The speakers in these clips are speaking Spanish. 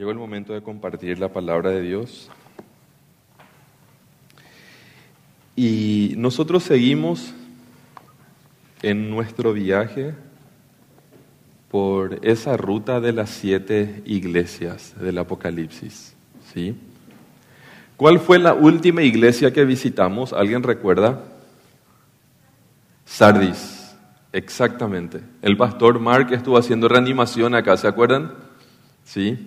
Llegó el momento de compartir la palabra de Dios. Y nosotros seguimos en nuestro viaje por esa ruta de las siete iglesias del Apocalipsis. ¿sí? ¿Cuál fue la última iglesia que visitamos? ¿Alguien recuerda? Sardis, exactamente. El pastor Mark estuvo haciendo reanimación acá, ¿se acuerdan? Sí.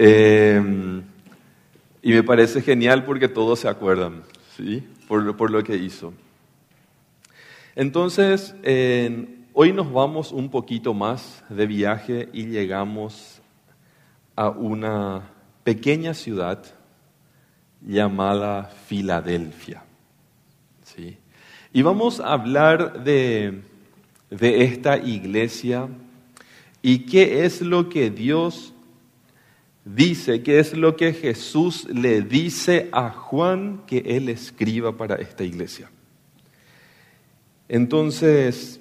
Eh, y me parece genial porque todos se acuerdan, ¿sí? Por, por lo que hizo. Entonces, hoy nos vamos un poquito más de viaje y llegamos a una pequeña ciudad llamada Filadelfia. ¿sí? Y vamos a hablar de, de esta iglesia y qué es lo que Dios dice, qué es lo que Jesús le dice a Juan que él escriba para esta iglesia. Entonces,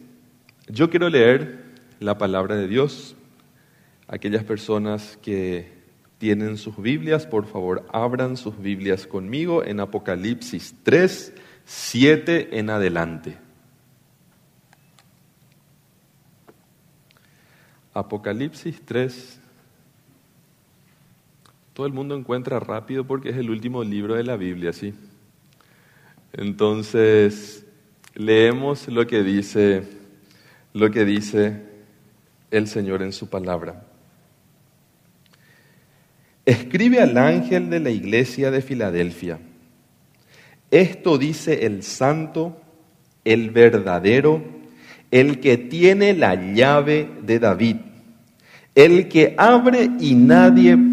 yo quiero leer la palabra de Dios. Aquellas personas que tienen sus Biblias, por favor, abran sus Biblias conmigo en Apocalipsis 3, 7 en adelante. Apocalipsis 3. Todo el mundo encuentra rápido porque es el último libro de la Biblia, ¿sí? Entonces, leemos lo que dice lo que dice el Señor en su palabra. Escribe al ángel de la iglesia de Filadelfia. Esto dice el santo, el verdadero, el que tiene la llave de David, el que abre y nadie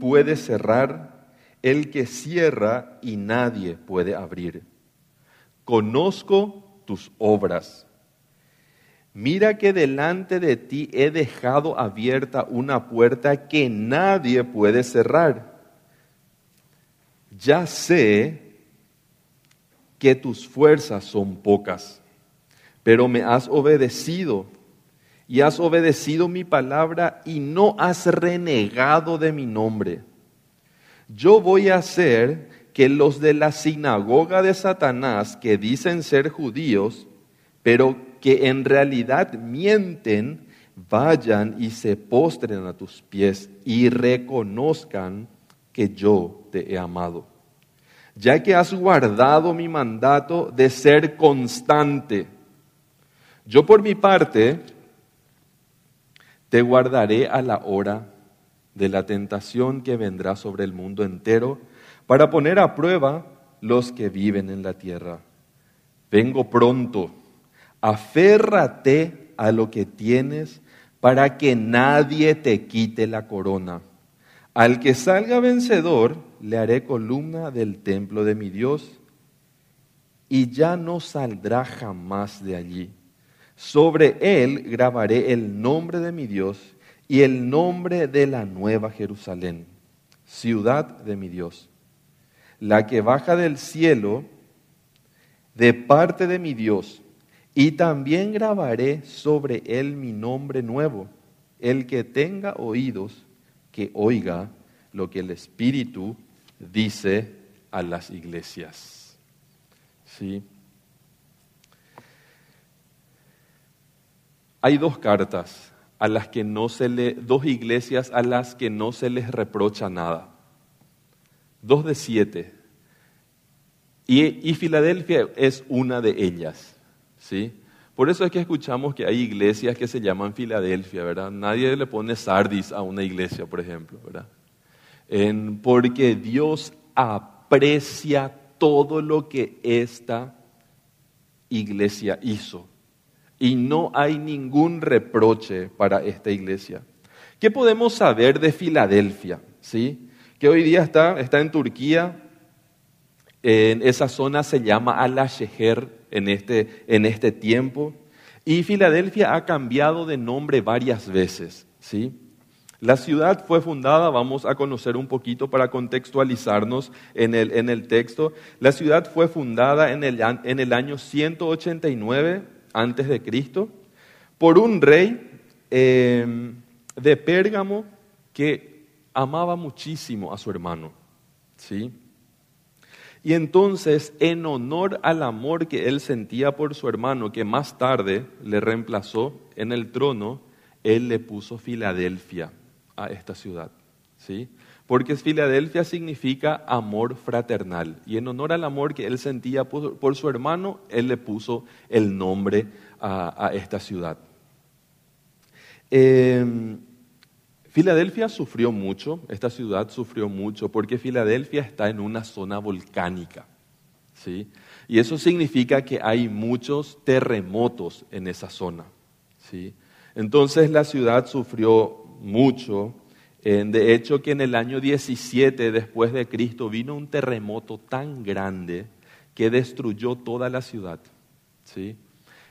puede cerrar, el que cierra y nadie puede abrir. Conozco tus obras. Mira que delante de ti he dejado abierta una puerta que nadie puede cerrar. Ya sé que tus fuerzas son pocas, pero me has obedecido y has obedecido mi palabra y no has renegado de mi nombre. Yo voy a hacer que los de la sinagoga de Satanás, que dicen ser judíos, pero que en realidad mienten, vayan y se postren a tus pies y reconozcan que yo te he amado ya que has guardado mi mandato de ser constante. Yo por mi parte te guardaré a la hora de la tentación que vendrá sobre el mundo entero para poner a prueba los que viven en la tierra. Vengo pronto, aférrate a lo que tienes para que nadie te quite la corona. Al que salga vencedor, le haré columna del templo de mi Dios y ya no saldrá jamás de allí. Sobre él grabaré el nombre de mi Dios y el nombre de la nueva Jerusalén, ciudad de mi Dios, la que baja del cielo de parte de mi Dios, y también grabaré sobre él mi nombre nuevo. El que tenga oídos, que oiga lo que el Espíritu dice a las iglesias. ¿Sí? Hay dos cartas a las que no se le, dos iglesias a las que no se les reprocha nada. Dos de siete. Y, y Filadelfia es una de ellas. ¿Sí? Por eso es que escuchamos que hay iglesias que se llaman Filadelfia, ¿verdad? Nadie le pone Sardis a una iglesia, por ejemplo, ¿verdad? porque Dios aprecia todo lo que esta iglesia hizo. Y no hay ningún reproche para esta iglesia. ¿Qué podemos saber de Filadelfia? ¿Sí? Que hoy día está, está en Turquía, en esa zona se llama Alasheher, en este, en este tiempo. Y Filadelfia ha cambiado de nombre varias veces. ¿sí? La ciudad fue fundada, vamos a conocer un poquito para contextualizarnos en el, en el texto. La ciudad fue fundada en el, en el año 189 antes de Cristo por un rey em, de Pérgamo que amaba muchísimo a su hermano, ¿sí? Y entonces, en honor al amor que él sentía por su hermano, que más tarde le reemplazó en el trono, él le puso Filadelfia a esta ciudad, ¿sí? Porque Filadelfia significa amor fraternal. Y en honor al amor que él sentía por, su hermano, él le puso el nombre a, esta ciudad. Em, Filadelfia sufrió mucho, esta ciudad sufrió mucho, porque Filadelfia está en una zona volcánica. ¿sí? Y eso significa que hay muchos terremotos en esa zona. ¿sí? Entonces la ciudad sufrió mucho. De hecho, que en el año 17 después de Cristo vino un terremoto tan grande que destruyó toda la ciudad. ¿sí?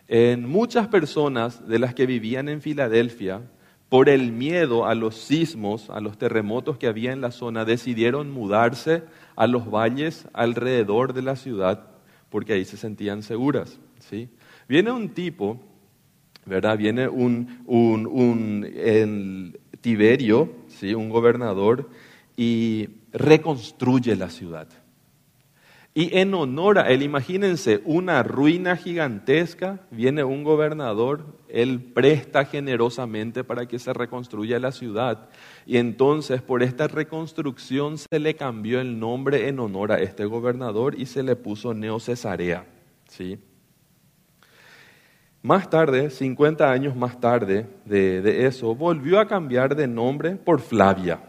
En muchas personas de las que vivían en Filadelfia, por el miedo a los sismos, a los terremotos que había en la zona, decidieron mudarse a los valles alrededor de la ciudad porque ahí se sentían seguras. ¿sí? Viene un tipo, ¿verdad? Viene un, un, un Tiberio, ¿sí? un gobernador, y reconstruye la ciudad. Y en honor a él, imagínense, una ruina gigantesca, viene un gobernador, él presta generosamente para que se reconstruya la ciudad. Y entonces por esta reconstrucción se le cambió el nombre en honor a este gobernador y se le puso Neo Cesarea. ¿sí? Más tarde, 50 años más tarde de, eso, volvió a cambiar de nombre por Flavia.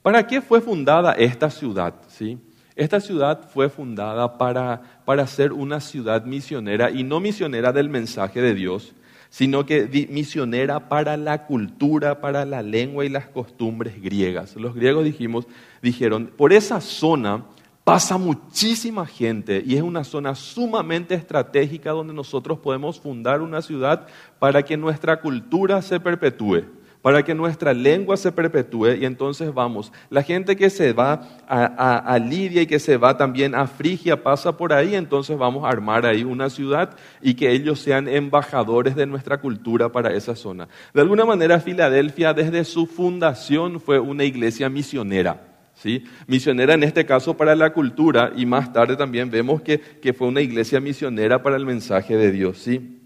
¿Para qué fue fundada esta ciudad? ¿sí? Esta ciudad fue fundada para, para ser una ciudad misionera y no misionera del mensaje de Dios, sino que misionera para la cultura, para la lengua y las costumbres griegas. Los griegos dijimos, dijeron, por esa zona pasa muchísima gente y es una zona sumamente estratégica donde nosotros podemos fundar una ciudad para que nuestra cultura se perpetúe para que nuestra lengua se perpetúe y entonces vamos, la gente que se va a, Lidia y que se va también a Frigia pasa por ahí, entonces vamos a armar ahí una ciudad y que ellos sean embajadores de nuestra cultura para esa zona. De alguna manera Filadelfia desde su fundación fue una iglesia misionera. ¿Sí? Misionera en este caso para la cultura y más tarde también vemos que, que fue una iglesia misionera para el mensaje de Dios. ¿sí?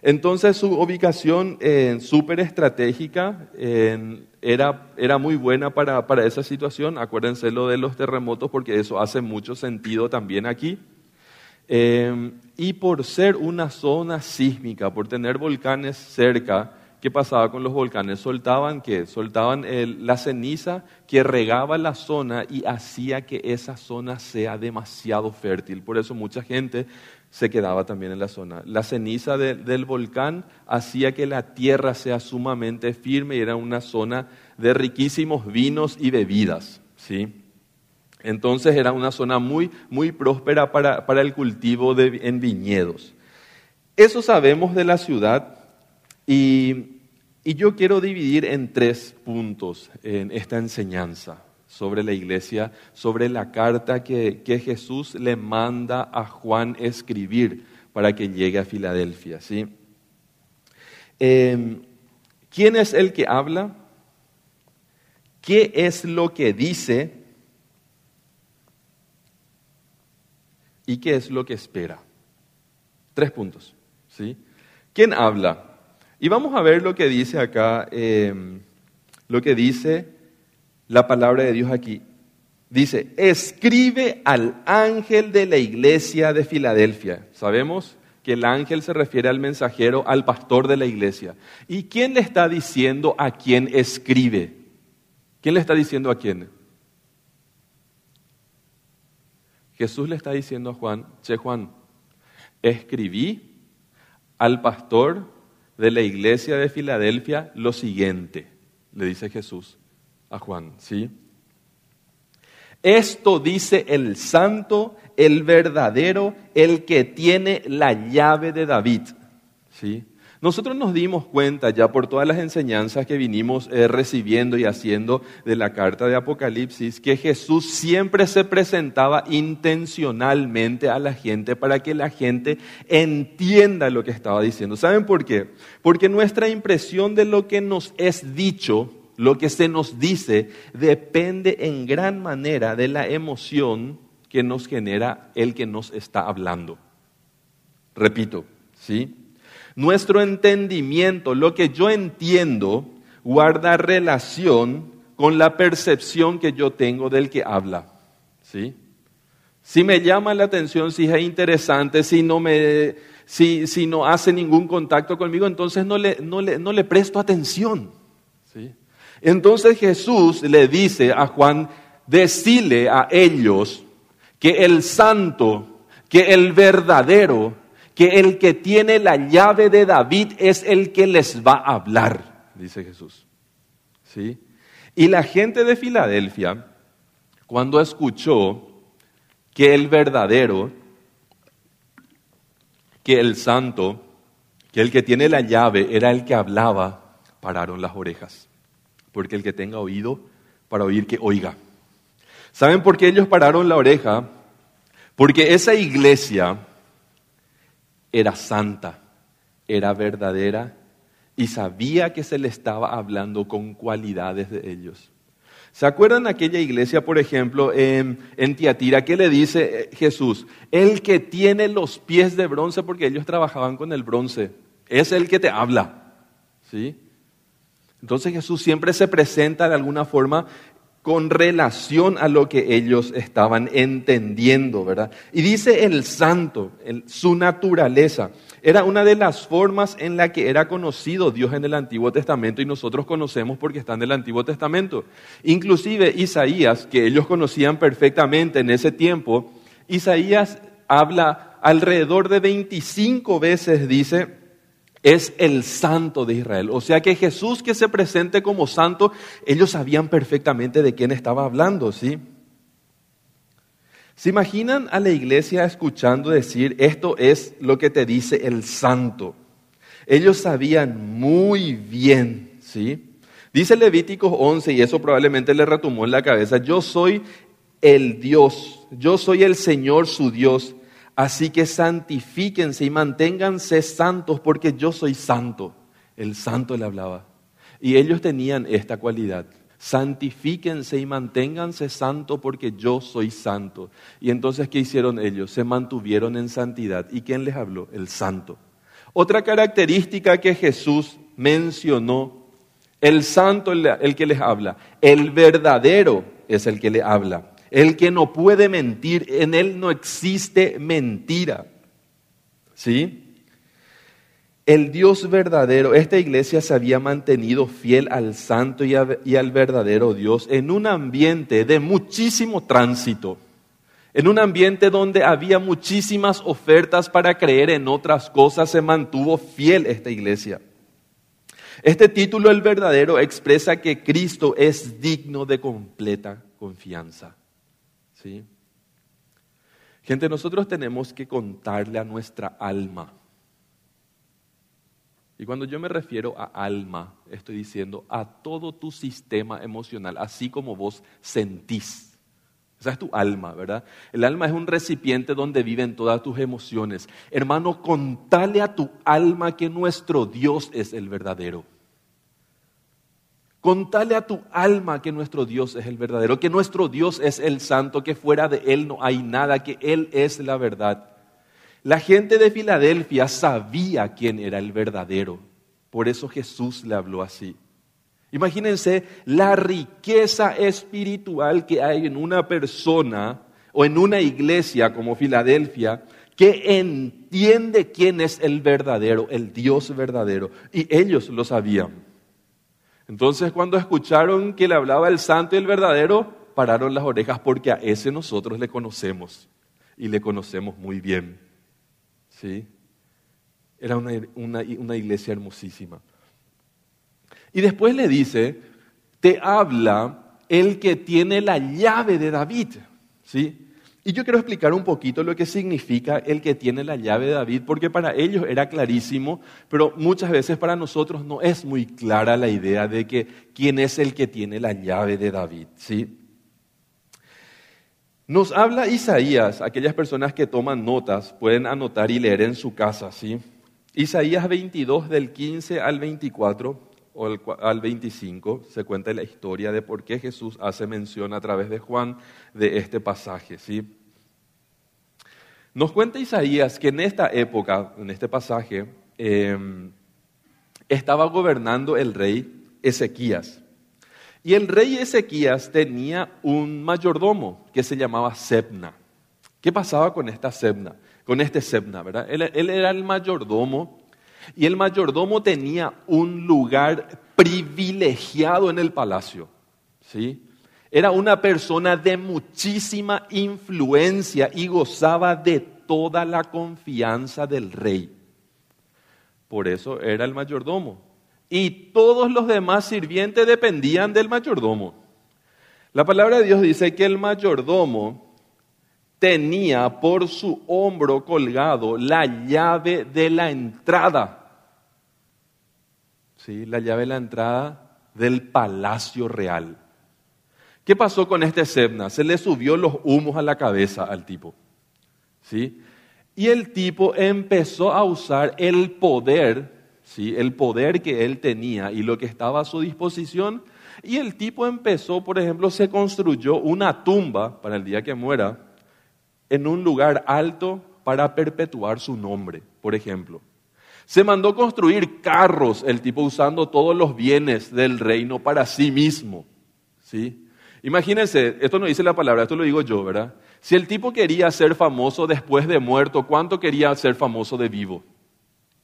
Entonces su ubicación eh, súper estratégica era, era, muy buena para, para, esa situación. Acuérdense lo de los terremotos porque eso hace mucho sentido también aquí. Eh, y por ser una zona sísmica, por tener volcanes cerca, ¿qué pasaba con los volcanes? Soltaban qué? Soltaban la ceniza que regaba la zona y hacía que esa zona sea demasiado fértil. Por eso mucha gente se quedaba también en la zona. La ceniza del volcán hacía que la tierra sea sumamente firme y era una zona de riquísimos vinos y bebidas. ¿sí? Entonces era una zona muy, muy próspera para, para el cultivo en viñedos. Eso sabemos de la ciudad y, yo quiero dividir en tres puntos en esta enseñanza sobre la iglesia, sobre la carta que, Jesús le manda a Juan escribir para que llegue a Filadelfia. ¿sí? Em, ¿Quién es el que habla? ¿Qué es lo que dice? ¿Y qué es lo que espera? Tres puntos. ¿sí? ¿Quién habla? Y vamos a ver lo que dice acá, em, lo que dice la palabra de Dios aquí. Dice, escribe al ángel de la iglesia de Filadelfia. Sabemos que el ángel se refiere al mensajero, al pastor de la iglesia. ¿Y quién le está diciendo a quién escribe? ¿Quién le está diciendo a quién? Jesús le está diciendo a Juan, che Juan, escribí al pastor de la iglesia de Filadelfia lo siguiente, le dice Jesús a Juan, ¿sí? Esto dice el santo, el verdadero, el que tiene la llave de David, ¿sí? Nosotros nos dimos cuenta ya por todas las enseñanzas que vinimos eh, recibiendo y haciendo de la carta de Apocalipsis, que Jesús siempre se presentaba intencionalmente a la gente para que la gente entienda lo que estaba diciendo. ¿Saben por qué? Porque nuestra impresión de lo que nos es dicho lo que se nos dice, depende en gran manera de la emoción que nos genera el que nos está hablando. Repito, ¿sí? Nuestro entendimiento, lo que yo entiendo, guarda relación con la percepción que yo tengo del que habla. ¿Sí? Si me llama la atención, si es interesante, si no, me, si, si no hace ningún contacto conmigo, entonces no le, no le, no le presto atención. ¿Sí? Entonces Jesús le dice a Juan, decile a ellos que el santo, que el verdadero, que el que tiene la llave de David es el que les va a hablar, dice Jesús. ¿Sí? Y la gente de Filadelfia, cuando escuchó que el verdadero, que el santo, que el que tiene la llave era el que hablaba, pararon las orejas. Porque el que tenga oído para oír, que oiga. ¿Saben por qué ellos pararon la oreja? Porque esa iglesia era santa, era verdadera y sabía que se le estaba hablando con cualidades de ellos. ¿Se acuerdan aquella iglesia, por ejemplo, en, en, Tiatira, que le dice eh, Jesús? El que tiene los pies de bronce, porque ellos trabajaban con el bronce, es el que te habla. ¿Sí? Entonces Jesús siempre se presenta de alguna forma con relación a lo que ellos estaban entendiendo, ¿verdad? Y dice el santo, su naturaleza. Era una de las formas en la que era conocido Dios en el Antiguo Testamento y nosotros conocemos porque está en el Antiguo Testamento. Inclusive Isaías, que ellos conocían perfectamente en ese tiempo, Isaías habla alrededor de 25 veces, dice, es el santo de Israel. O sea que Jesús que se presente como santo, ellos sabían perfectamente de quién estaba hablando, ¿sí? ¿Se imaginan a la iglesia escuchando decir, esto es lo que te dice el santo? Ellos sabían muy bien, ¿sí? Dice Levíticos 11, y eso probablemente le retumó en la cabeza, yo soy el Dios, yo soy el Señor su Dios, así que santifíquense y manténganse santos porque yo soy santo. El santo le hablaba. Y ellos tenían esta cualidad santifíquense y manténganse santo porque yo soy santo. Y entonces, ¿qué hicieron ellos? Se mantuvieron en santidad. ¿Y quién les habló? El santo. Otra característica que Jesús mencionó, el santo el que les habla, el verdadero es el que le habla, el que no puede mentir, en él no existe mentira. ¿Sí? el Dios verdadero, esta iglesia se había mantenido fiel al santo y, al verdadero Dios en un ambiente de muchísimo tránsito, en un ambiente donde había muchísimas ofertas para creer en otras cosas, se mantuvo fiel esta iglesia. Este título, el verdadero, expresa que Cristo es digno de completa confianza. ¿Sí? Gente, nosotros tenemos que contarle a nuestra alma y cuando yo me refiero a alma, estoy diciendo a todo tu sistema emocional, así como vos sentís. Esa es tu alma, ¿verdad? El alma es un recipiente donde viven todas tus emociones. Hermano, contale a tu alma que nuestro Dios es el verdadero. Contale a tu alma que nuestro Dios es el verdadero, que nuestro Dios es el santo, que fuera de Él no hay nada, que Él es la verdad. La gente de Filadelfia sabía quién era el verdadero. Por eso Jesús le habló así. Imagínense la riqueza espiritual que hay en una persona o en una iglesia como Filadelfia que entiende quién es el verdadero, el Dios verdadero. Y ellos lo sabían. Entonces cuando escucharon que le hablaba el santo y el verdadero, pararon las orejas porque a ese nosotros le conocemos y le conocemos muy bien. ¿sí? Era una, iglesia hermosísima. Y después le dice, te habla el que tiene la llave de David, ¿sí? Y yo quiero explicar un poquito lo que significa el que tiene la llave de David, porque para ellos era clarísimo, pero muchas veces para nosotros no es muy clara la idea de que quién es el que tiene la llave de David, ¿sí? Nos habla Isaías, aquellas personas que toman notas pueden anotar y leer en su casa, ¿sí? Isaías 22 del 15 al 24, o al, al 25 se cuenta la historia de por qué Jesús hace mención a través de Juan de este pasaje. ¿sí? Nos cuenta Isaías que en esta época, en este pasaje, em, estaba gobernando el rey Ezequías. Y el rey Ezequías tenía un mayordomo que se llamaba Sebna. ¿Qué pasaba con esta Sebna? Con este Sebna, ¿verdad? Él, él era el mayordomo y el mayordomo tenía un lugar privilegiado en el palacio. ¿sí? Era una persona de muchísima influencia y gozaba de toda la confianza del rey. Por eso era el mayordomo. Y todos los demás sirvientes dependían del mayordomo. La palabra de Dios dice que el mayordomo tenía por su hombro colgado la llave de la entrada. ¿Sí? La llave de la entrada del palacio real. ¿Qué pasó con este Sebna? Se le subió los humos a la cabeza al tipo. ¿Sí? Y el tipo empezó a usar el poder, ¿sí? el poder que él tenía y lo que estaba a su disposición. Y el tipo empezó, por ejemplo, se construyó una tumba para el día que muera en un lugar alto para perpetuar su nombre, por ejemplo. Se mandó construir carros, el tipo usando todos los bienes del reino para sí mismo. ¿sí? Imagínense, esto no dice la palabra, esto lo digo yo, ¿verdad? Si el tipo quería ser famoso después de muerto, ¿cuánto quería ser famoso de vivo?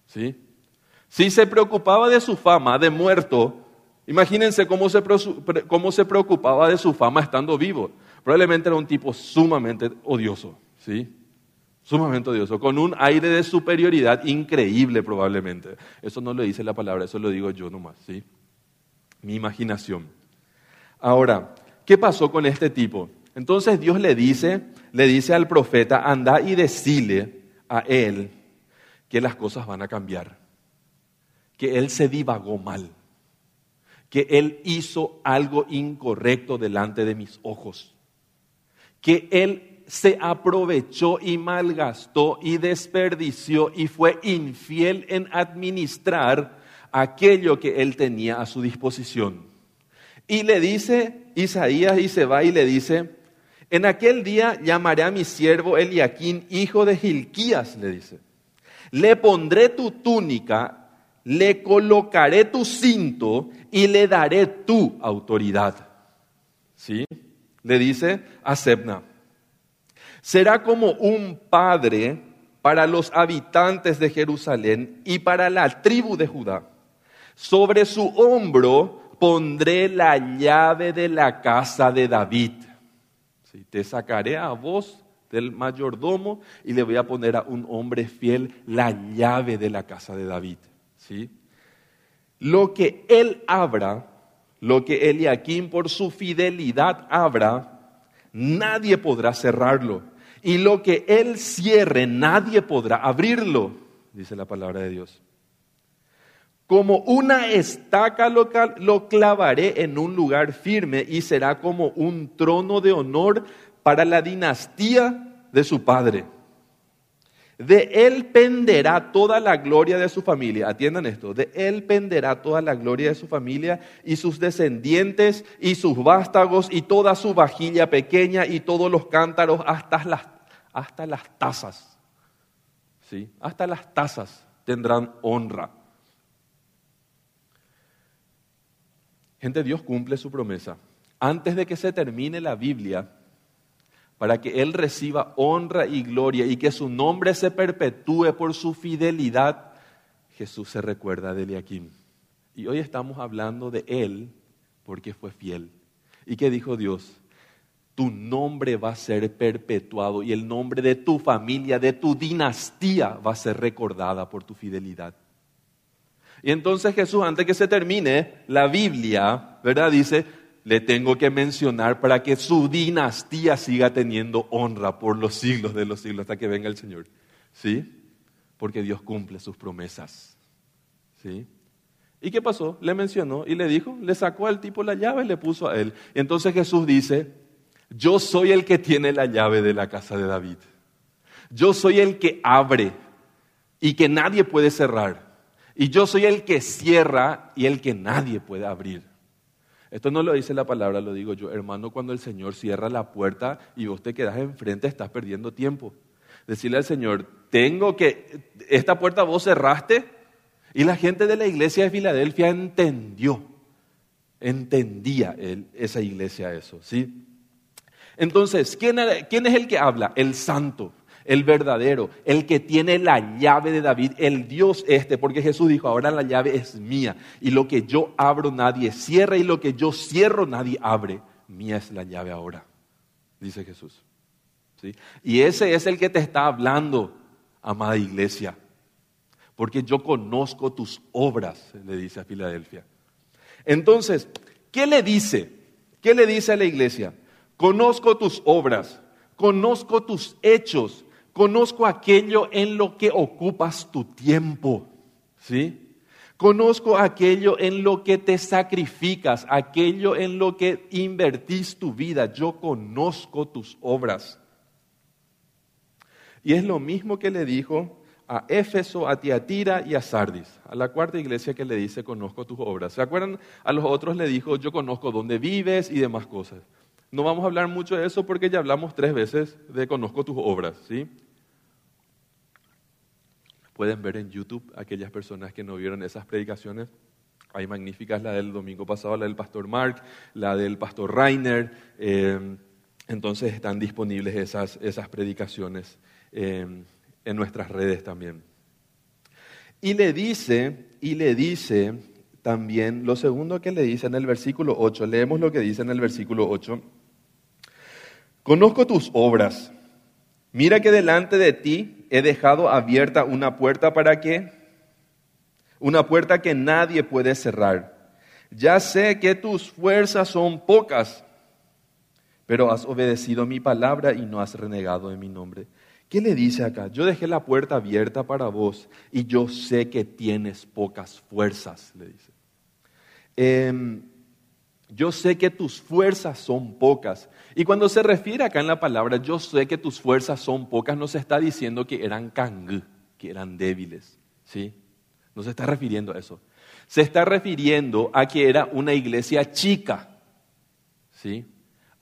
¿Sí? Si se preocupaba de su fama de muerto, imagínense cómo se, cómo se preocupaba de su fama estando vivo. Probablemente era un tipo sumamente odioso, ¿sí? Sumamente odioso, con un aire de superioridad increíble probablemente. Eso no lo dice la palabra, eso lo digo yo nomás, ¿sí? Mi imaginación. Ahora, ¿Qué pasó con este tipo? Entonces Dios le dice, le dice al profeta, anda y decile a él que las cosas van a cambiar, que él se divagó mal, que él hizo algo incorrecto delante de mis ojos, que él se aprovechó y malgastó y desperdició y fue infiel en administrar aquello que él tenía a su disposición. Y le dice Isaías y se va y le dice, en aquel día llamaré a mi siervo Eliaquín, hijo de Gilquías, le dice. Le pondré tu túnica, le colocaré tu cinto y le daré tu autoridad. ¿Sí? Le dice a Sebna. Será como un padre para los habitantes de Jerusalén y para la tribu de Judá. Sobre su hombro pondré la llave de la casa de David. Te sacaré a vos del mayordomo y le voy a poner a un hombre fiel la llave de la casa de David. ¿Sí? Lo que él abra, lo que Eliaquín por su fidelidad abra, nadie podrá cerrarlo. Y lo que él cierre, nadie podrá abrirlo, dice la palabra de Dios. Como una estaca lo, lo clavaré en un lugar firme y será como un trono de honor para la dinastía de su padre. De él penderá toda la gloria de su familia. Atiendan esto. De él penderá toda la gloria de su familia y sus descendientes y sus vástagos y toda su vajilla pequeña y todos los cántaros hasta las, hasta las tazas. ¿Sí? Hasta las tazas tendrán honra. Gente, Dios cumple su promesa. Antes de que se termine la Biblia, para que Él reciba honra y gloria y que su nombre se perpetúe por su fidelidad, Jesús se recuerda de Eliakim. Y hoy estamos hablando de Él porque fue fiel. ¿Y qué dijo Dios? Tu nombre va a ser perpetuado y el nombre de tu familia, de tu dinastía, va a ser recordada por tu fidelidad. Y entonces Jesús, antes que se termine la Biblia, ¿verdad? Dice, le tengo que mencionar para que su dinastía siga teniendo honra por los siglos de los siglos hasta que venga el Señor. ¿Sí? Porque Dios cumple sus promesas. ¿Sí? ¿Y qué pasó? Le mencionó y le dijo, le sacó al tipo la llave y le puso a él. Y entonces Jesús dice, yo soy el que tiene la llave de la casa de David. Yo soy el que abre y que nadie puede cerrar. Y yo soy el que cierra y el que nadie puede abrir. Esto no lo dice la palabra, lo digo yo. Hermano, cuando el Señor cierra la puerta y vos te quedas enfrente, estás perdiendo tiempo. Decirle al Señor, tengo que, esta puerta vos cerraste. Y la gente de la iglesia de Filadelfia entendió, entendía esa iglesia eso, ¿sí? Entonces, ¿quién, ¿quién es el que habla? El santo el verdadero, el que tiene la llave de David, el Dios este, porque Jesús dijo, ahora la llave es mía, y lo que yo abro nadie cierra, y lo que yo cierro nadie abre, mía es la llave ahora, dice Jesús. ¿Sí? Y ese es el que te está hablando, amada iglesia, porque yo conozco tus obras, le dice a Filadelfia. Entonces, ¿qué le dice? ¿Qué le dice a la iglesia? Conozco tus obras, conozco tus hechos, Conozco aquello en lo que ocupas tu tiempo, ¿sí? Conozco aquello en lo que te sacrificas, aquello en lo que invertís tu vida. Yo conozco tus obras. Y es lo mismo que le dijo a Éfeso, a Tiatira y a Sardis, a la cuarta iglesia que le dice, conozco tus obras. ¿Se acuerdan? A los otros le dijo, yo conozco dónde vives y demás cosas. No vamos a hablar mucho de eso porque ya hablamos tres veces de conozco tus obras, ¿sí? Pueden ver en YouTube aquellas personas que no vieron esas predicaciones. Hay magníficas, la del domingo pasado, la del pastor Mark, la del pastor Rainer. Eh, entonces están disponibles esas, esas predicaciones eh, en nuestras redes también. Y le dice, y le dice también, lo segundo que le dice en el versículo 8, leemos lo que dice en el versículo 8. Conozco tus obras. Mira que delante de ti he dejado abierta una puerta para qué? Una puerta que nadie puede cerrar. Ya sé que tus fuerzas son pocas, pero has obedecido mi palabra y no has renegado de mi nombre. ¿Qué le dice acá? Yo dejé la puerta abierta para vos y yo sé que tienes pocas fuerzas, le dice. Em, yo sé que tus fuerzas son pocas. Y cuando se refiere acá en la palabra, yo sé que tus fuerzas son pocas, no se está diciendo que eran kang, que eran débiles. ¿sí? No se está refiriendo a eso. Se está refiriendo a que era una iglesia chica. ¿sí?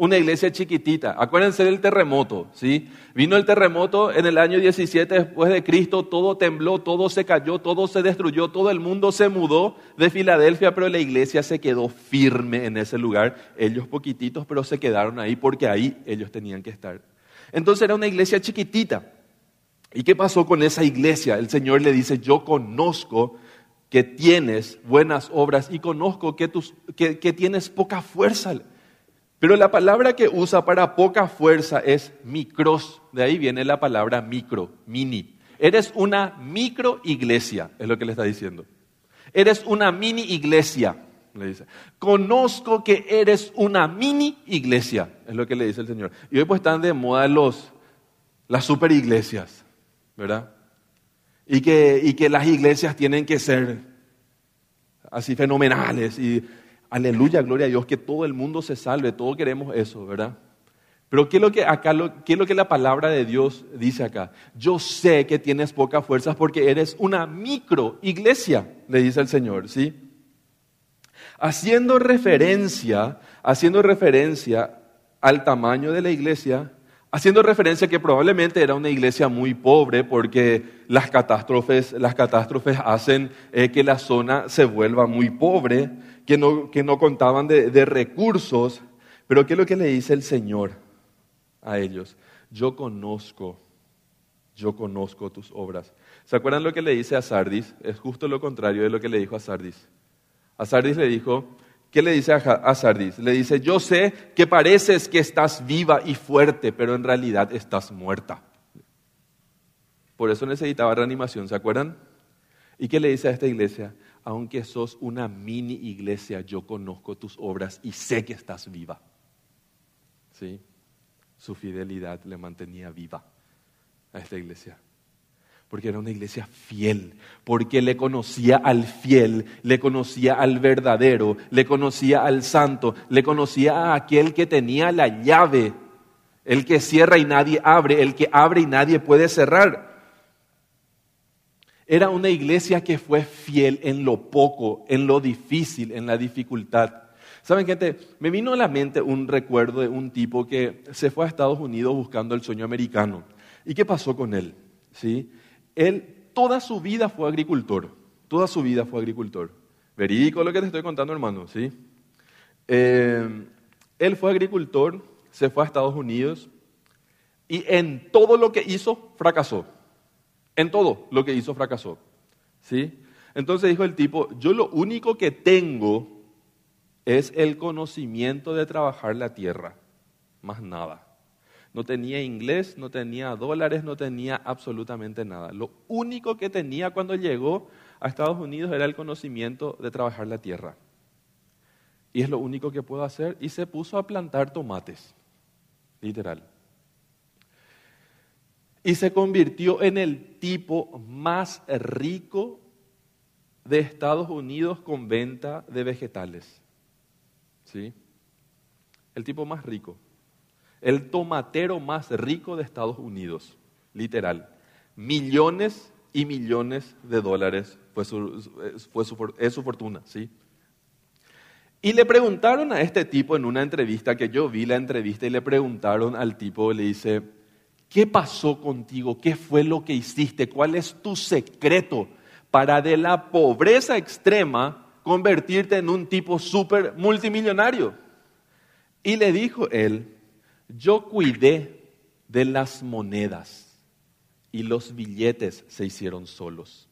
Una iglesia chiquitita. Acuérdense del terremoto, ¿sí? Vino el terremoto en el año 17 después de Cristo, todo tembló, todo se cayó, todo se destruyó, todo el mundo se mudó de Filadelfia, pero la iglesia se quedó firme en ese lugar. Ellos poquititos, pero se quedaron ahí porque ahí ellos tenían que estar. Entonces era una iglesia chiquitita. ¿Y qué pasó con esa iglesia? El Señor le dice, yo conozco que tienes buenas obras y conozco que, que tienes poca fuerza. Pero la palabra que usa para poca fuerza es micros. De ahí viene la palabra micro, mini. Eres una micro iglesia, es lo que le está diciendo. Eres una mini iglesia, le dice. Conozco que eres una mini iglesia, es lo que le dice el Señor. Y hoy pues están de moda los, las super iglesias, ¿verdad? Y que, y que las iglesias tienen que ser así fenomenales y Aleluya, gloria a Dios, que todo el mundo se salve, todos queremos eso, ¿verdad? Pero ¿qué es lo que acá, qué es lo que la palabra de Dios dice acá? Yo sé que tienes pocas fuerzas porque eres una micro iglesia, le dice el Señor, ¿sí? Haciendo referencia, haciendo referencia al tamaño de la iglesia, haciendo referencia que probablemente era una iglesia muy pobre porque las catástrofes, las catástrofes hacen eh, que la zona se vuelva muy pobre que no, que no contaban de, de recursos, pero ¿qué es lo que le dice el Señor a ellos? Yo conozco, yo conozco tus obras. ¿Se acuerdan lo que le dice a Sardis? Es justo lo contrario de lo que le dijo a Sardis. A Sardis le dijo, ¿qué le dice a Sardis? Le dice, yo sé que pareces que estás viva y fuerte, pero en realidad estás muerta. Por eso necesitaba reanimación, ¿se acuerdan? ¿Y qué le dice a esta iglesia? aunque sos una mini iglesia, yo conozco tus obras y sé que estás viva. ¿Sí? Su fidelidad le mantenía viva a esta iglesia. Porque era una iglesia fiel, porque le conocía al fiel, le conocía al verdadero, le conocía al santo, le conocía a aquel que tenía la llave, el que cierra y nadie abre, el que abre y nadie puede cerrar. Era una iglesia que fue fiel en lo poco, en lo difícil, en la dificultad. Saben, gente, me vino a la mente un recuerdo de un tipo que se fue a Estados Unidos buscando el sueño americano. ¿Y qué pasó con él? ¿Sí? Él toda su vida fue agricultor. Toda su vida fue agricultor. Verídico lo que te estoy contando, hermano, ¿sí? Eh, él fue agricultor, se fue a Estados Unidos y en todo lo que hizo fracasó. En todo lo que hizo fracasó. ¿Sí? Entonces dijo el tipo, yo lo único que tengo es el conocimiento de trabajar la tierra, más nada. No tenía inglés, no tenía dólares, no tenía absolutamente nada. Lo único que tenía cuando llegó a Estados Unidos era el conocimiento de trabajar la tierra. Y es lo único que puedo hacer. Y se puso a plantar tomates, literal. Y se convirtió en el tipo más rico de Estados Unidos con venta de vegetales. ¿Sí? El tipo más rico el tomatero más rico de Estados Unidos, literal. Millones y millones de dólares fue es su fortuna, ¿sí? Y le preguntaron a este tipo en una entrevista, que yo vi la entrevista, y le preguntaron al tipo, le dice, ¿qué pasó contigo? ¿Qué fue lo que hiciste? ¿Cuál es tu secreto para de la pobreza extrema convertirte en un tipo súper multimillonario? Y le dijo él, yo cuidé de las monedas y los billetes se hicieron solos.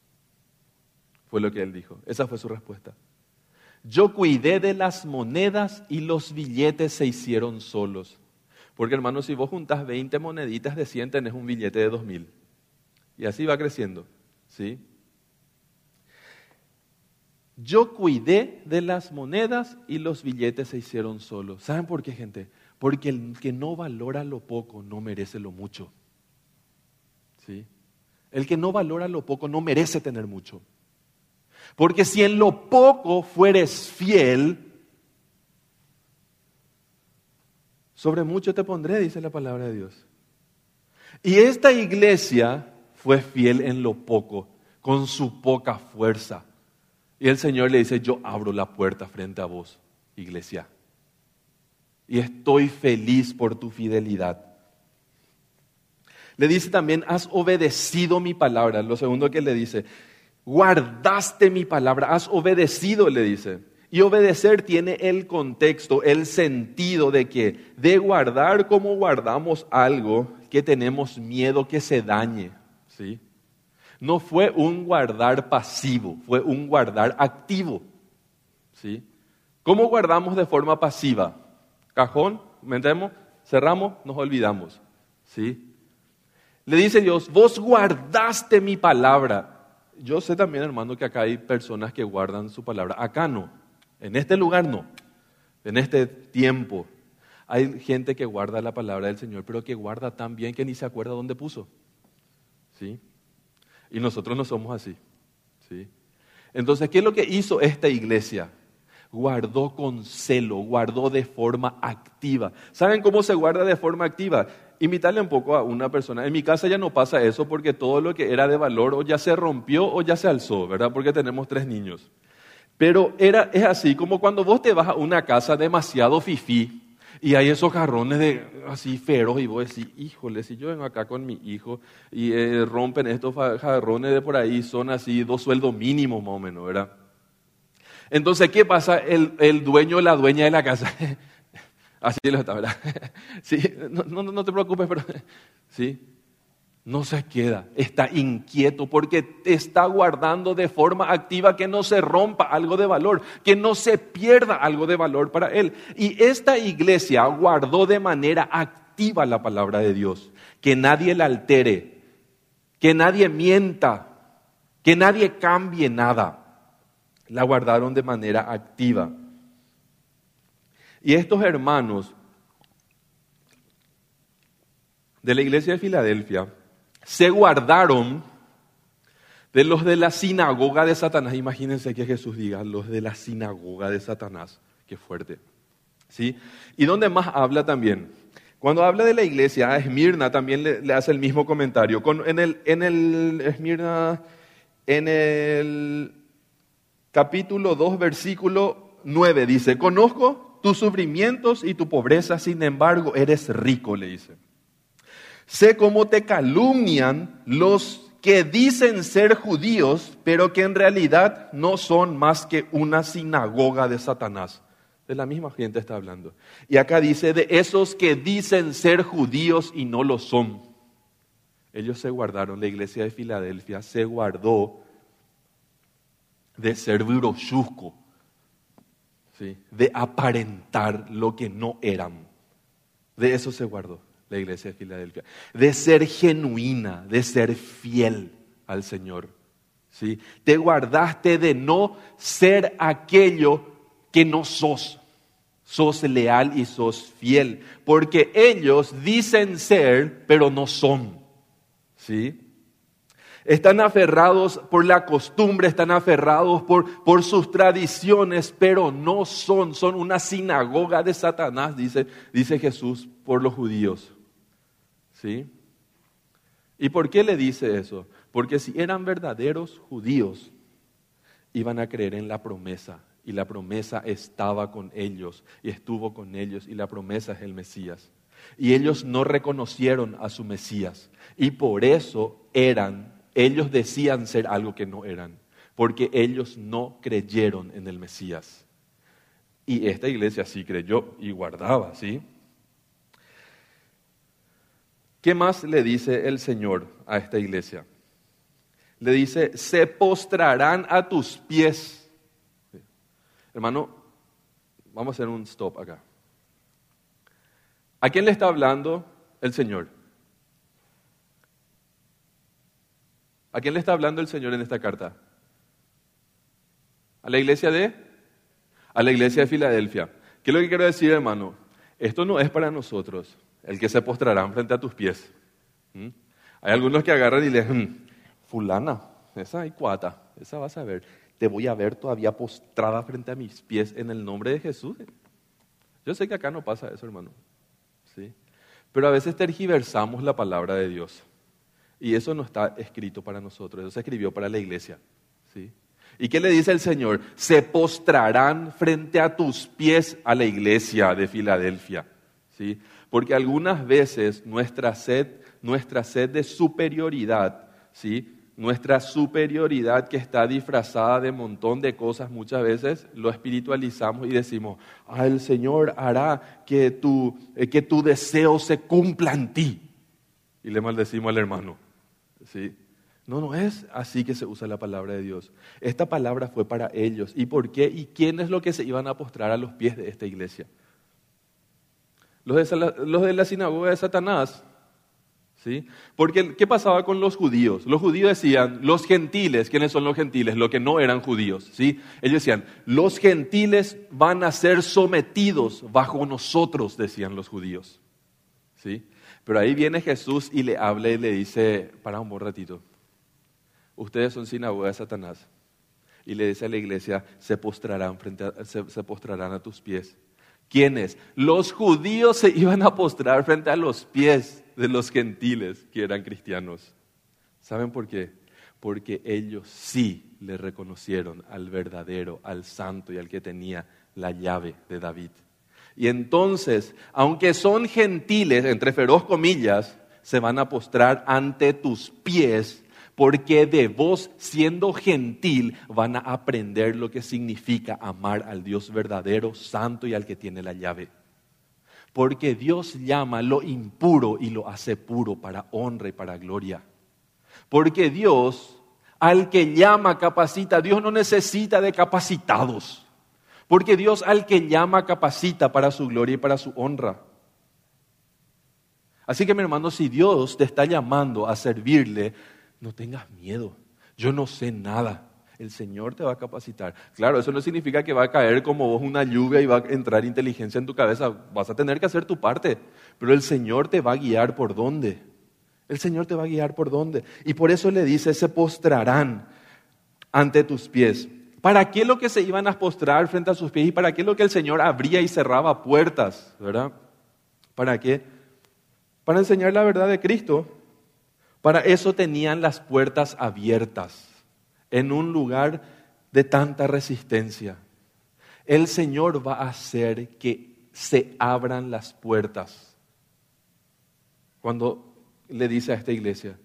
Fue lo que él dijo. Esa fue su respuesta. Yo cuidé de las monedas y los billetes se hicieron solos. Porque hermano, si vos juntas 20 moneditas de 100, tenés un billete de 2000. Y así va creciendo. ¿Sí? Yo cuidé de las monedas y los billetes se hicieron solos. ¿Saben por qué, gente? Porque el que no valora lo poco no merece lo mucho. ¿Sí? El que no valora lo poco no merece tener mucho. Porque si en lo poco fueres fiel, sobre mucho te pondré, dice la palabra de Dios. Y esta iglesia fue fiel en lo poco, con su poca fuerza. Y el Señor le dice, yo abro la puerta frente a vos, iglesia y estoy feliz por tu fidelidad. Le dice también, has obedecido mi palabra. Lo segundo que le dice, guardaste mi palabra, has obedecido, le dice. Y obedecer tiene el contexto, el sentido de que de guardar como guardamos algo que tenemos miedo que se dañe, ¿sí? No fue un guardar pasivo, fue un guardar activo, ¿sí? ¿Cómo guardamos de forma pasiva? Cajón, metemos, cerramos, nos olvidamos. ¿Sí? Le dice Dios, vos guardaste mi palabra. Yo sé también, hermano, que acá hay personas que guardan su palabra. Acá no. En este lugar no. En este tiempo. Hay gente que guarda la palabra del Señor, pero que guarda tan bien que ni se acuerda dónde puso. ¿Sí? Y nosotros no somos así. ¿Sí? Entonces, ¿qué es lo que hizo esta iglesia? guardó con celo, guardó de forma activa. ¿Saben cómo se guarda de forma activa? Invitarle un poco a una persona. En mi casa ya no pasa eso porque todo lo que era de valor o ya se rompió o ya se alzó, ¿verdad? Porque tenemos tres niños. Pero era, es así como cuando vos te vas a una casa demasiado fifí y hay esos jarrones de, así feroz y vos decís, híjole, si yo vengo acá con mi hijo y eh, rompen estos jarrones de por ahí, son así dos sueldos mínimos más o menos, ¿verdad? Entonces, ¿qué pasa? El, dueño o la dueña de la casa. Así lo está, ¿verdad? Sí, no, no, te preocupes, pero sí, no se queda, está inquieto porque está guardando de forma activa que no se rompa algo de valor, que no se pierda algo de valor para él. Y esta iglesia guardó de manera activa la palabra de Dios, que nadie la altere, que nadie mienta, que nadie cambie nada la guardaron de manera activa. Y estos hermanos de la iglesia de Filadelfia se guardaron de los de la sinagoga de Satanás. Imagínense que Jesús diga, los de la sinagoga de Satanás. Qué fuerte. ¿Sí? ¿Y dónde más habla también? Cuando habla de la iglesia, a Esmirna también le, hace el mismo comentario. en el, en el en el capítulo 2, versículo 9, dice, conozco tus sufrimientos y tu pobreza, sin embargo, eres rico, le dice. Sé cómo te calumnian los que dicen ser judíos, pero que en realidad no son más que una sinagoga de Satanás. De la misma gente está hablando. Y acá dice de esos que dicen ser judíos y no lo son. Ellos se guardaron, la iglesia de Filadelfia se guardó de ser bruchusco, ¿sí? de aparentar lo que no eran. De eso se guardó la iglesia de Filadelfia. De ser genuina, de ser fiel al Señor. ¿sí? Te guardaste de no ser aquello que no sos. Sos leal y sos fiel. Porque ellos dicen ser, pero no son. ¿sí? Están aferrados por la costumbre, están aferrados por, por, sus tradiciones, pero no son, son una sinagoga de Satanás, dice, dice Jesús por los judíos. ¿Sí? ¿Y por qué le dice eso? Porque si eran verdaderos judíos, iban a creer en la promesa, y la promesa estaba con ellos, y estuvo con ellos, y la promesa es el Mesías. Y ellos no reconocieron a su Mesías. Y por eso eran, ellos decían ser algo que no eran, porque ellos no creyeron en el Mesías. Y esta iglesia sí creyó y guardaba, ¿sí? ¿Qué más le dice el Señor a esta iglesia? Le dice, se postrarán a tus pies. Hermano, vamos a hacer un stop acá. ¿A quién le está hablando el Señor? ¿A quién le está hablando el Señor en esta carta? ¿A la iglesia de? A la iglesia de Filadelfia. ¿Qué es lo que quiero decir, hermano? Esto no es para nosotros, el que se postrarán frente a tus pies. ¿Mm? Hay algunos que agarran y le mm, fulana, esa hay cuata, esa vas a ver. Te voy a ver todavía postrada frente a mis pies en el nombre de Jesús. Yo sé que acá no pasa eso, hermano. ¿sí? Pero a veces tergiversamos la palabra de Dios. Y eso no está escrito para nosotros, eso se escribió para la iglesia. ¿sí? ¿Y qué le dice el Señor? Se postrarán frente a tus pies a la iglesia de Filadelfia. ¿sí? Porque algunas veces nuestra sed, nuestra sed de superioridad, ¿sí? nuestra superioridad que está disfrazada de un montón de cosas, muchas veces lo espiritualizamos y decimos, ah, el Señor hará que tu, eh, que tu deseo se cumpla en ti. Y le maldecimos al hermano. ¿Sí? No, no es así que se usa la palabra de Dios. Esta palabra fue para ellos. ¿Y por qué? ¿Y quién es lo que se iban a postrar a los pies de esta iglesia? Los de, los de la sinagoga de Satanás ¿Sí? Porque, ¿qué pasaba con los judíos? Los judíos decían, los gentiles, ¿quiénes son los gentiles? Los que no eran judíos, ¿sí? Ellos decían, los gentiles van a ser sometidos bajo nosotros, decían los judíos, ¿sí? Pero ahí viene Jesús y le habla y le dice, para un buen ratito, ustedes son sinagoga de Satanás. Y le dice a la iglesia, se postrarán, frente se postrarán a tus pies. ¿Quiénes? Los judíos se iban a postrar frente a los pies de los gentiles que eran cristianos. ¿Saben por qué? Porque ellos sí le reconocieron al verdadero, al santo y al que tenía la llave de David. Y entonces, aunque son gentiles, entre feroz comillas, se van a postrar ante tus pies, porque de vos, siendo gentil, van a aprender lo que significa amar al Dios verdadero, santo y al que tiene la llave. Porque Dios llama lo impuro y lo hace puro para honra y para gloria. Porque Dios, al que llama, capacita. Dios no necesita de capacitados. Porque Dios al que llama, capacita para su gloria y para su honra. Así que mi hermano, si Dios te está llamando a servirle, no tengas miedo. Yo no sé nada el Señor te va a capacitar. Claro, eso no significa que va a caer como vos una lluvia y va a entrar inteligencia en tu cabeza. Vas a tener que hacer tu parte, pero el Señor te va a guiar por dónde. El Señor te va a guiar por dónde. Y por eso le dice, se postrarán ante tus pies. ¿Para qué lo que se iban a postrar frente a sus pies? ¿Y para qué lo que el Señor abría y cerraba puertas? ¿Verdad? ¿Para qué? Para enseñar la verdad de Cristo. Para eso tenían las puertas abiertas en un lugar de tanta resistencia. El Señor va a hacer que se abran las puertas. Cuando le dice a esta iglesia,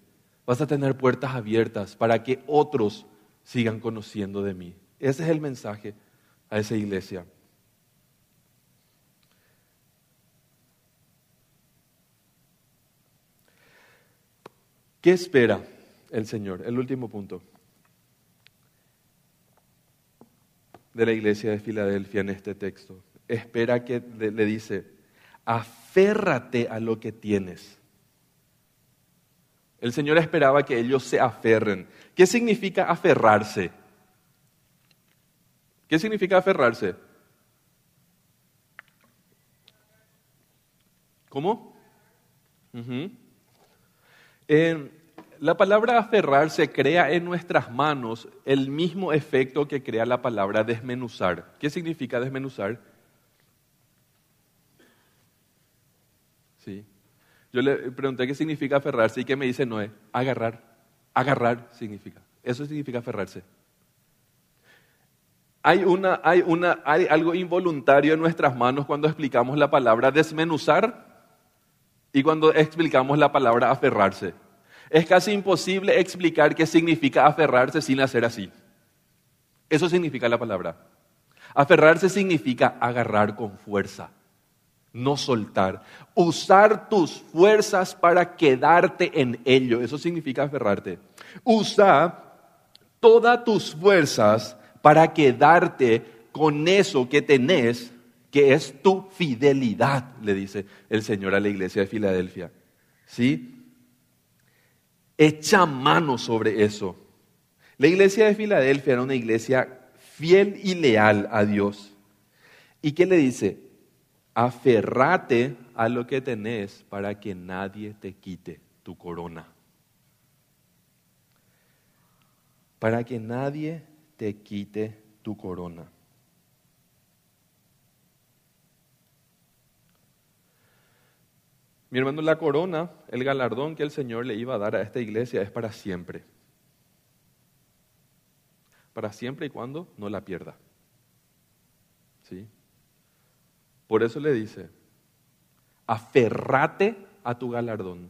vas a tener puertas abiertas para que otros sigan conociendo de mí. Ese es el mensaje a esa iglesia. ¿Qué espera el Señor? El último punto de la iglesia de Filadelfia en este texto. Espera que le dice, aférrate a lo que tienes. El Señor esperaba que ellos se aferren. ¿Qué significa aferrarse? ¿Qué significa aferrarse? ¿Cómo? La palabra aferrarse crea en nuestras manos el mismo efecto que crea la palabra desmenuzar. ¿Qué significa desmenuzar? Sí. Yo le pregunté qué significa aferrarse y qué me dice Noé, agarrar. Agarrar significa. Eso significa aferrarse. Hay, una, hay, una, hay algo involuntario en nuestras manos cuando explicamos la palabra desmenuzar y cuando explicamos la palabra aferrarse. Es casi imposible explicar qué significa aferrarse sin hacer así. Eso significa la palabra. Aferrarse significa agarrar con fuerza, no soltar. Usar tus fuerzas para quedarte en ello. Eso significa aferrarte. Usa todas tus fuerzas para quedarte con eso que tenés, que es tu fidelidad, le dice el Señor a la iglesia de Filadelfia. ¿Sí? Echa mano sobre eso. La iglesia de Filadelfia era una iglesia fiel y leal a Dios. ¿Y qué le dice? Aferrate a lo que tenés para que nadie te quite tu corona. Para que nadie te quite tu corona. Mi hermano, la corona, el galardón que el Señor le iba a dar a esta iglesia es para siempre. Para siempre y cuando no la pierda. ¿Sí? Por eso le dice, aferrate a tu galardón.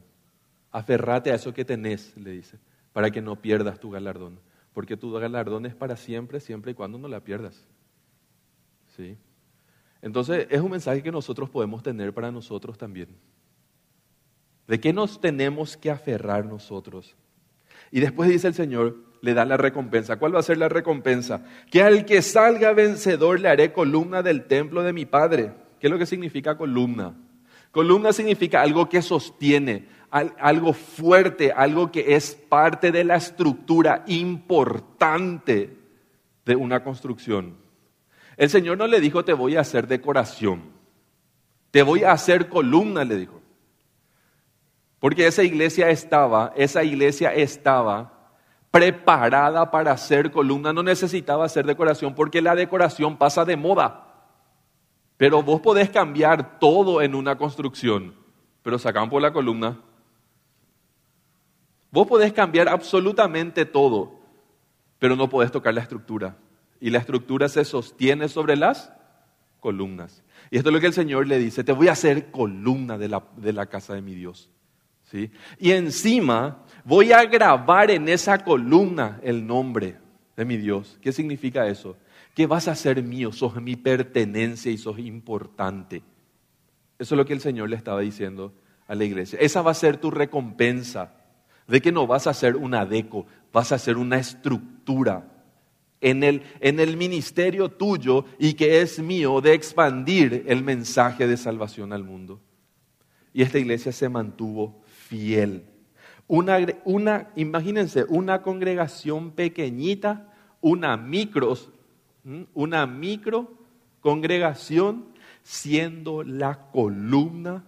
Aferrate a eso que tenés, le dice, para que no pierdas tu galardón. Porque tu galardón es para siempre, siempre y cuando no la pierdas. ¿Sí? Entonces, es un mensaje que nosotros podemos tener para nosotros también. ¿De qué nos tenemos que aferrar nosotros? Y después dice el Señor, le da la recompensa. ¿Cuál va a ser la recompensa? Que al que salga vencedor le haré columna del templo de mi Padre. ¿Qué es lo que significa columna? Columna significa algo que sostiene, algo fuerte, algo que es parte de la estructura importante de una construcción. El Señor no le dijo, te voy a hacer decoración, te voy a hacer columna, le dijo. Porque esa iglesia estaba, esa iglesia estaba preparada para hacer columna, no necesitaba hacer decoración porque la decoración pasa de moda. Pero vos podés cambiar todo en una construcción, pero sacan por la columna. Vos podés cambiar absolutamente todo, pero no podés tocar la estructura. Y la estructura se sostiene sobre las columnas. Y esto es lo que el Señor le dice, te voy a hacer columna de la, de la casa de mi Dios. Y encima voy a grabar en esa columna el nombre de mi Dios. ¿Qué significa eso? Que vas a ser mío, sos mi pertenencia y sos importante. Eso es lo que el Señor le estaba diciendo a la iglesia. Esa va a ser tu recompensa de que no vas a ser un adeco, vas a ser una estructura en el, en el ministerio tuyo y que es mío de expandir el mensaje de salvación al mundo. Y esta iglesia se mantuvo fiel. Una, una, imagínense, una congregación pequeñita, una micro, una micro congregación siendo la columna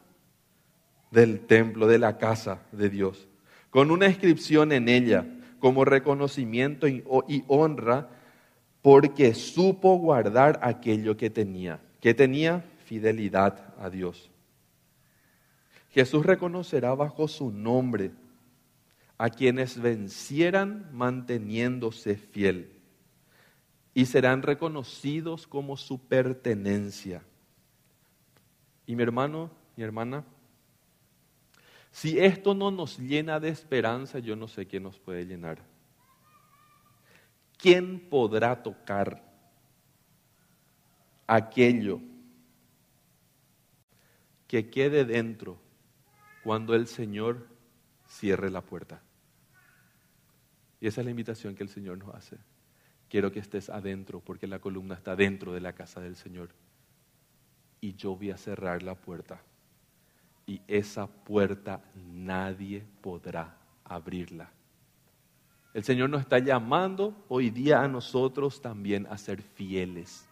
del templo, de la casa de Dios, con una inscripción en ella como reconocimiento y honra porque supo guardar aquello que tenía, que tenía fidelidad a Dios. Jesús reconocerá bajo su nombre a quienes vencieran manteniéndose fiel y serán reconocidos como su pertenencia. Y mi hermano, mi hermana, si esto no nos llena de esperanza, yo no sé qué nos puede llenar. ¿Quién podrá tocar aquello que quede dentro cuando el Señor cierre la puerta? Y esa es la invitación que el Señor nos hace. Quiero que estés adentro porque la columna está dentro de la casa del Señor. Y yo voy a cerrar la puerta. Y esa puerta nadie podrá abrirla. El Señor nos está llamando hoy día a nosotros también a ser fieles.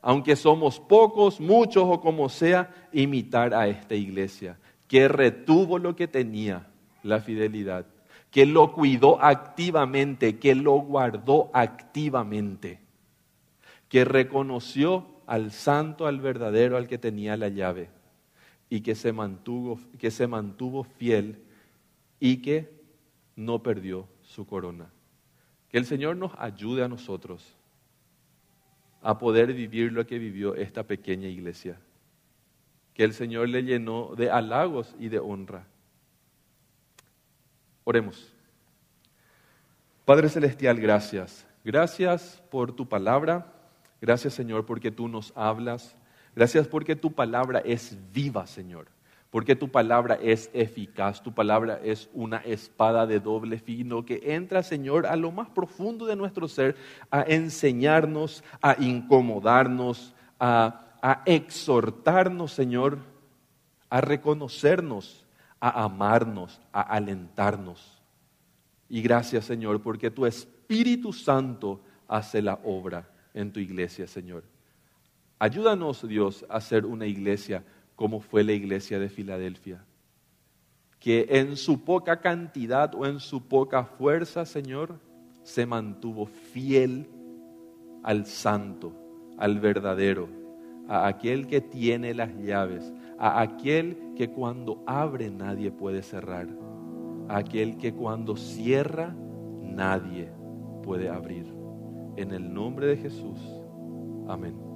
Aunque somos pocos, muchos o como sea, imitar a esta iglesia que retuvo lo que tenía, la fidelidad que lo cuidó activamente, que lo guardó activamente, que reconoció al santo, al verdadero, al que tenía la llave, y que se mantuvo, que se mantuvo fiel y que no perdió su corona. Que el Señor nos ayude a nosotros a poder vivir lo que vivió esta pequeña iglesia. Que el Señor le llenó de halagos y de honra Oremos. Padre Celestial, gracias. Gracias por tu palabra. Gracias Señor porque tú nos hablas. Gracias porque tu palabra es viva, Señor. Porque tu palabra es eficaz, tu palabra es una espada de doble fino que entra, Señor, a lo más profundo de nuestro ser, a enseñarnos, a incomodarnos, a, a exhortarnos, Señor, a reconocernos a amarnos, a alentarnos. Y gracias, Señor, porque tu Espíritu Santo hace la obra en tu iglesia, Señor. Ayúdanos, Dios, a ser una iglesia como fue la iglesia de Filadelfia, que en su poca cantidad o en su poca fuerza, Señor, se mantuvo fiel al santo, al verdadero, a aquel que tiene las llaves, a aquel que cuando abre nadie puede cerrar, a aquel que cuando cierra nadie puede abrir. En el nombre de Jesús. Amén.